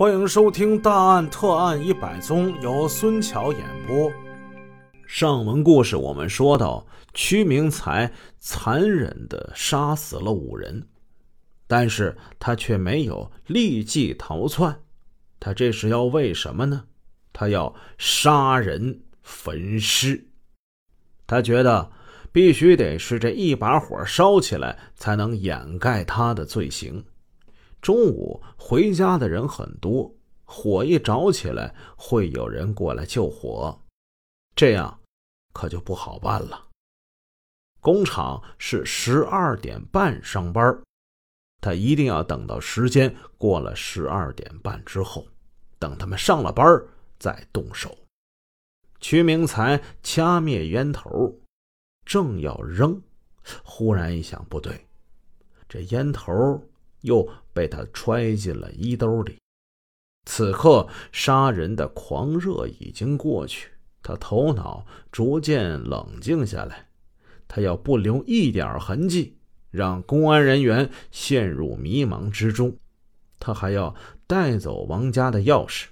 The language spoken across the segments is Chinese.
欢迎收听《大案特案一百宗》，由孙桥演播。上文故事我们说到，屈明才残忍的杀死了五人，但是他却没有立即逃窜。他这是要为什么呢？他要杀人焚尸。他觉得必须得是这一把火烧起来，才能掩盖他的罪行。中午回家的人很多，火一着起来，会有人过来救火，这样可就不好办了。工厂是十二点半上班，他一定要等到时间过了十二点半之后，等他们上了班再动手。屈明才掐灭烟头，正要扔，忽然一想，不对，这烟头。又被他揣进了衣兜里。此刻，杀人的狂热已经过去，他头脑逐渐冷静下来。他要不留一点痕迹，让公安人员陷入迷茫之中。他还要带走王家的钥匙。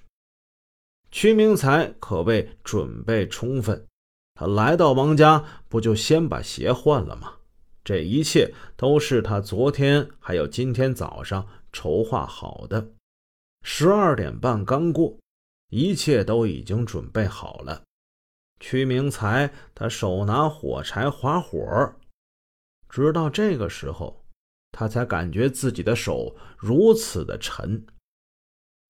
屈明才可谓准备充分。他来到王家，不就先把鞋换了吗？这一切都是他昨天还有今天早上筹划好的。十二点半刚过，一切都已经准备好了。屈明才他手拿火柴划火，直到这个时候，他才感觉自己的手如此的沉，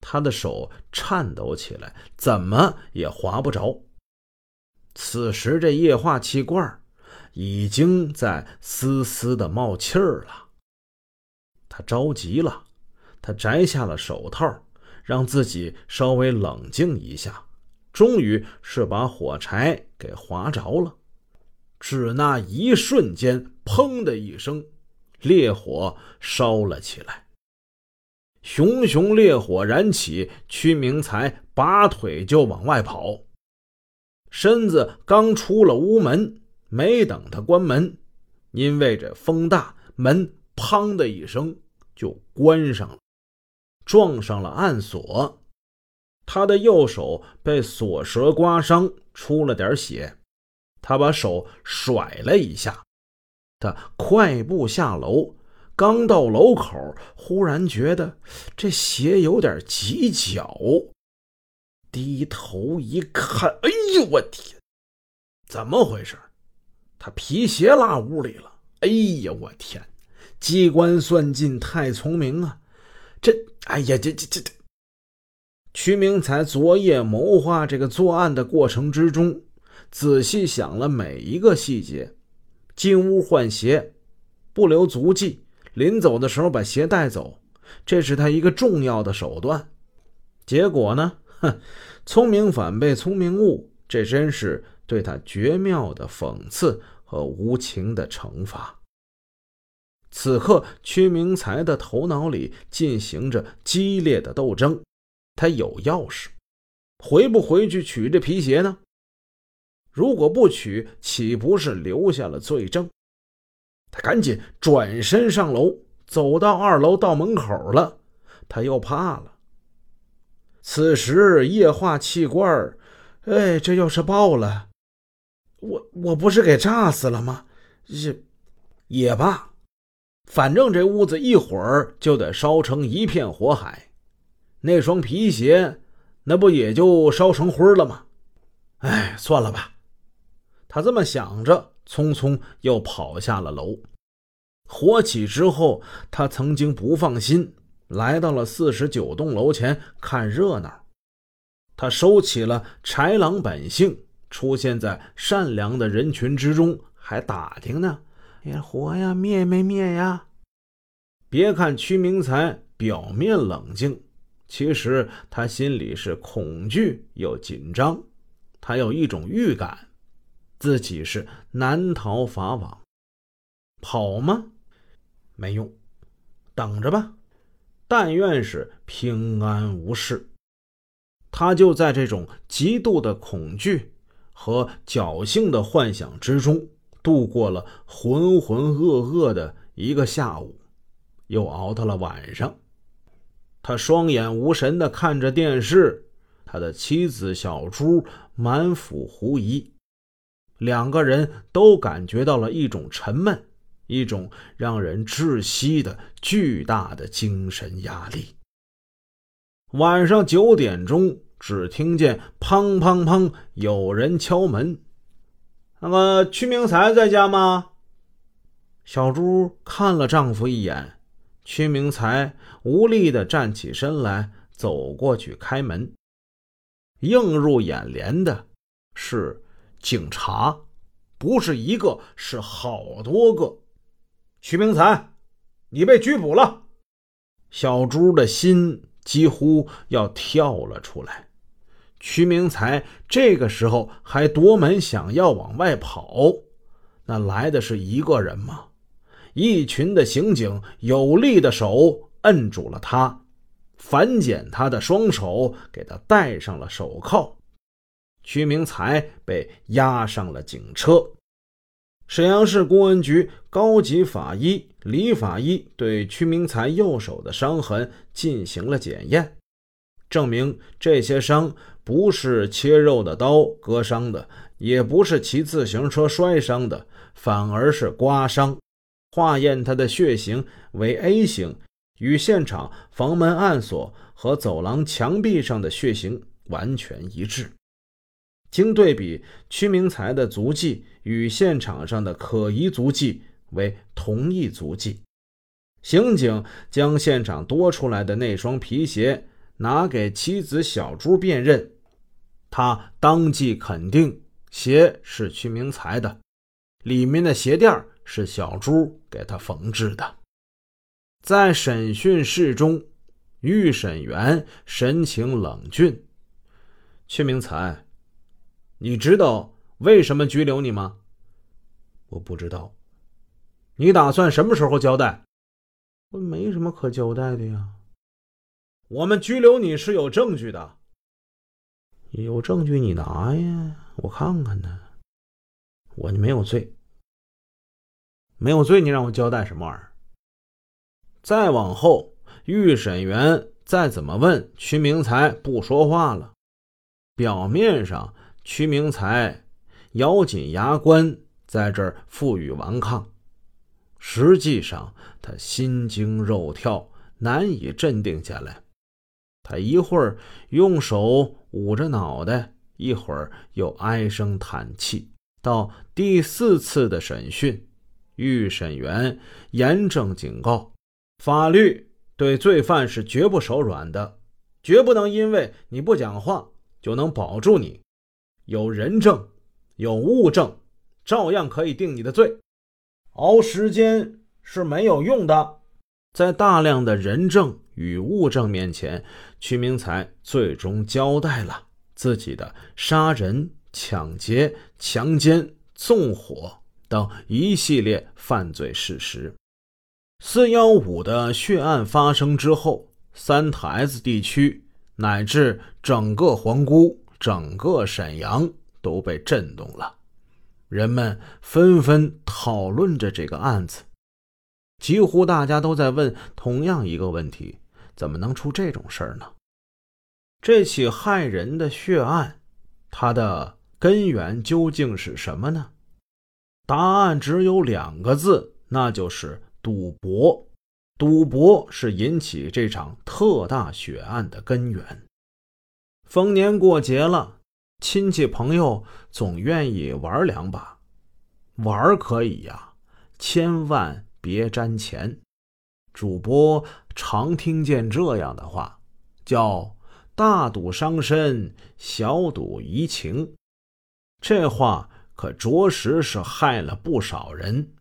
他的手颤抖起来，怎么也划不着。此时，这液化气罐已经在丝丝的冒气儿了。他着急了，他摘下了手套，让自己稍微冷静一下。终于是把火柴给划着了。只那一瞬间，砰的一声，烈火烧了起来。熊熊烈火燃起，屈明才拔腿就往外跑，身子刚出了屋门。没等他关门，因为这风大，门“砰”的一声就关上了，撞上了暗锁。他的右手被锁舌刮伤，出了点血。他把手甩了一下，他快步下楼。刚到楼口，忽然觉得这鞋有点挤脚，低头一看，哎呦我天，怎么回事？他皮鞋落屋里了！哎呀，我天！机关算尽太聪明啊！这，哎呀，这这这这！屈明才昨夜谋划这个作案的过程之中，仔细想了每一个细节：进屋换鞋，不留足迹；临走的时候把鞋带走，这是他一个重要的手段。结果呢？哼，聪明反被聪明误，这真是……对他绝妙的讽刺和无情的惩罚。此刻，屈明才的头脑里进行着激烈的斗争。他有钥匙，回不回去取这皮鞋呢？如果不取，岂不是留下了罪证？他赶紧转身上楼，走到二楼，到门口了，他又怕了。此时，液化气罐哎，这要是爆了。我我不是给炸死了吗？也也罢，反正这屋子一会儿就得烧成一片火海，那双皮鞋那不也就烧成灰了吗？哎，算了吧。他这么想着，匆匆又跑下了楼。火起之后，他曾经不放心，来到了四十九栋楼前看热闹。他收起了豺狼本性。出现在善良的人群之中，还打听呢：“呀，火呀，灭没灭呀？”别看屈明才表面冷静，其实他心里是恐惧又紧张。他有一种预感，自己是难逃法网。跑吗？没用，等着吧。但愿是平安无事。他就在这种极度的恐惧。和侥幸的幻想之中度过了浑浑噩噩的一个下午，又熬到了晚上。他双眼无神地看着电视，他的妻子小朱满腹狐疑，两个人都感觉到了一种沉闷，一种让人窒息的巨大的精神压力。晚上九点钟，只听见砰砰砰有人敲门。那个屈明才在家吗？小朱看了丈夫一眼，屈明才无力的站起身来，走过去开门。映入眼帘的是警察，不是一个，是好多个。屈明才，你被拘捕了！小朱的心。几乎要跳了出来。屈明才这个时候还夺门想要往外跑，那来的是一个人吗？一群的刑警有力的手摁住了他，反剪他的双手，给他戴上了手铐。屈明才被押上了警车。沈阳市公安局高级法医李法医对屈明才右手的伤痕进行了检验，证明这些伤不是切肉的刀割伤的，也不是骑自行车摔伤的，反而是刮伤。化验他的血型为 A 型，与现场房门暗锁和走廊墙壁上的血型完全一致。经对比，屈明才的足迹与现场上的可疑足迹为同一足迹。刑警将现场多出来的那双皮鞋拿给妻子小朱辨认，他当即肯定鞋是屈明才的，里面的鞋垫是小朱给他缝制的。在审讯室中，预审员神情冷峻，屈明才。你知道为什么拘留你吗？我不知道。你打算什么时候交代？我没什么可交代的呀。我们拘留你是有证据的。有证据你拿呀，我看看呢。我没有罪。没有罪，你让我交代什么玩意儿？再往后，预审员再怎么问，屈明才不说话了。表面上。屈明才咬紧牙关，在这儿负隅顽抗。实际上，他心惊肉跳，难以镇定下来。他一会儿用手捂着脑袋，一会儿又唉声叹气。到第四次的审讯，预审员严正警告：法律对罪犯是绝不手软的，绝不能因为你不讲话就能保住你。有人证，有物证，照样可以定你的罪。熬时间是没有用的。在大量的人证与物证面前，屈明才最终交代了自己的杀人、抢劫、强奸、纵火等一系列犯罪事实。四幺五的血案发生之后，三台子地区乃至整个皇姑。整个沈阳都被震动了，人们纷纷讨论着这个案子，几乎大家都在问同样一个问题：怎么能出这种事儿呢？这起害人的血案，它的根源究竟是什么呢？答案只有两个字，那就是赌博。赌博是引起这场特大血案的根源。逢年过节了，亲戚朋友总愿意玩两把。玩可以呀，千万别沾钱。主播常听见这样的话，叫“大赌伤身，小赌怡情”。这话可着实是害了不少人。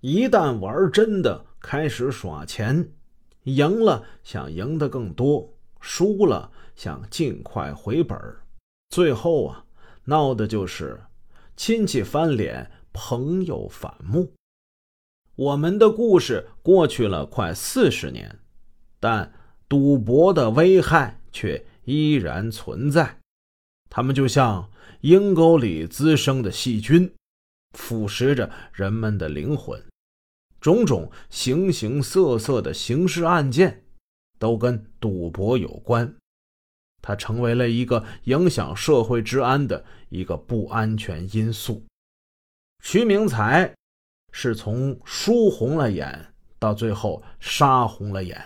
一旦玩真的，开始耍钱，赢了想赢得更多，输了。想尽快回本最后啊，闹的就是亲戚翻脸，朋友反目。我们的故事过去了快四十年，但赌博的危害却依然存在。他们就像阴沟里滋生的细菌，腐蚀着人们的灵魂。种种形形色色的刑事案件。都跟赌博有关。它成为了一个影响社会治安的一个不安全因素。徐明才是从输红了眼，到最后杀红了眼。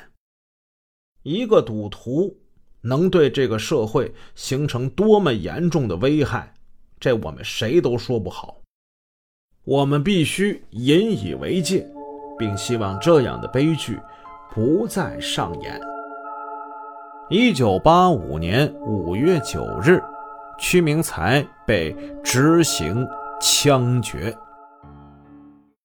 一个赌徒能对这个社会形成多么严重的危害，这我们谁都说不好。我们必须引以为戒，并希望这样的悲剧不再上演。一九八五年五月九日，屈明才被执行枪决。